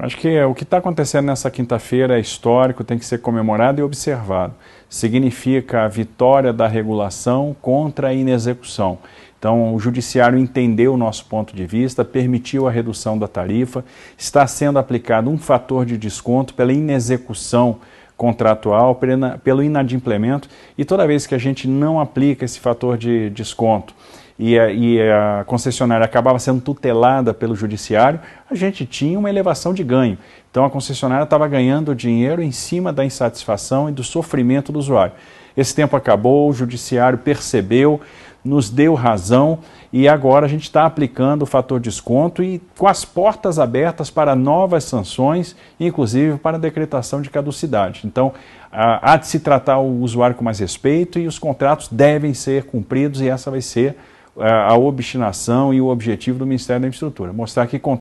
Acho que o que está acontecendo nessa quinta-feira é histórico, tem que ser comemorado e observado. Significa a vitória da regulação contra a inexecução. Então, o Judiciário entendeu o nosso ponto de vista, permitiu a redução da tarifa, está sendo aplicado um fator de desconto pela inexecução contratual, pelo inadimplemento, e toda vez que a gente não aplica esse fator de desconto e a, e a concessionária acabava sendo tutelada pelo judiciário, a gente tinha uma elevação de ganho. Então a concessionária estava ganhando dinheiro em cima da insatisfação e do sofrimento do usuário. Esse tempo acabou, o judiciário percebeu, nos deu razão e agora a gente está aplicando o fator desconto e com as portas abertas para novas sanções, inclusive para decretação de caducidade. Então, há de se tratar o usuário com mais respeito e os contratos devem ser cumpridos e essa vai ser a obstinação e o objetivo do Ministério da Infraestrutura, mostrar que